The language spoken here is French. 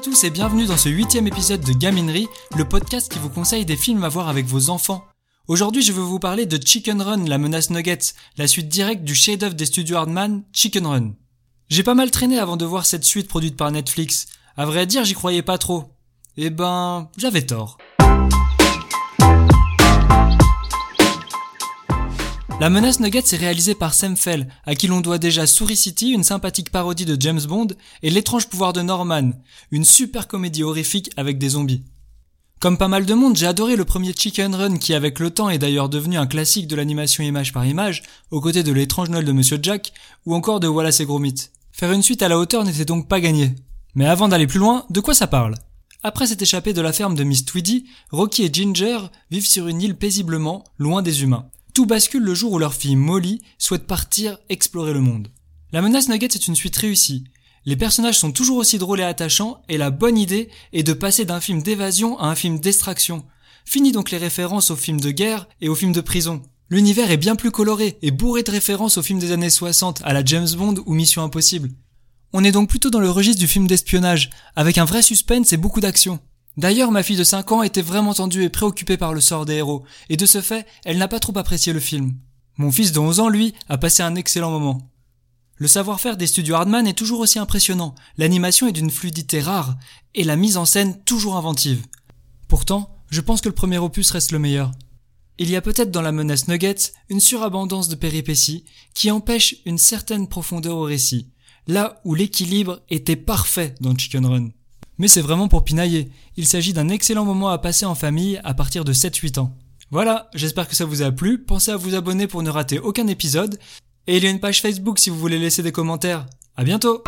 tous et bienvenue dans ce huitième épisode de Gaminerie, le podcast qui vous conseille des films à voir avec vos enfants. Aujourd'hui, je veux vous parler de Chicken Run, la menace Nuggets, la suite directe du chef-d'œuvre des studios Hardman, Chicken Run. J'ai pas mal traîné avant de voir cette suite produite par Netflix. À vrai dire, j'y croyais pas trop. Eh ben, j'avais tort. La menace Nuggets est réalisée par Sam Fell, à qui l'on doit déjà Souris City, une sympathique parodie de James Bond, et L'étrange pouvoir de Norman, une super comédie horrifique avec des zombies. Comme pas mal de monde, j'ai adoré le premier Chicken Run qui avec le temps est d'ailleurs devenu un classique de l'animation image par image, aux côtés de l'étrange Noël de Monsieur Jack, ou encore de Wallace et Gromit. Faire une suite à la hauteur n'était donc pas gagné. Mais avant d'aller plus loin, de quoi ça parle? Après s'être échappé de la ferme de Miss Tweedy, Rocky et Ginger vivent sur une île paisiblement, loin des humains. Tout bascule le jour où leur fille Molly souhaite partir explorer le monde. La menace Nuggets est une suite réussie. Les personnages sont toujours aussi drôles et attachants, et la bonne idée est de passer d'un film d'évasion à un film d'extraction. Fini donc les références aux films de guerre et aux films de prison. L'univers est bien plus coloré et bourré de références aux films des années 60, à la James Bond ou Mission Impossible. On est donc plutôt dans le registre du film d'espionnage, avec un vrai suspense et beaucoup d'action. D'ailleurs, ma fille de 5 ans était vraiment tendue et préoccupée par le sort des héros, et de ce fait, elle n'a pas trop apprécié le film. Mon fils de 11 ans, lui, a passé un excellent moment. Le savoir-faire des studios Hardman est toujours aussi impressionnant, l'animation est d'une fluidité rare, et la mise en scène toujours inventive. Pourtant, je pense que le premier opus reste le meilleur. Il y a peut-être dans la menace Nuggets une surabondance de péripéties qui empêche une certaine profondeur au récit, là où l'équilibre était parfait dans Chicken Run. Mais c'est vraiment pour pinailler. Il s'agit d'un excellent moment à passer en famille à partir de 7-8 ans. Voilà, j'espère que ça vous a plu. Pensez à vous abonner pour ne rater aucun épisode. Et il y a une page Facebook si vous voulez laisser des commentaires. À bientôt!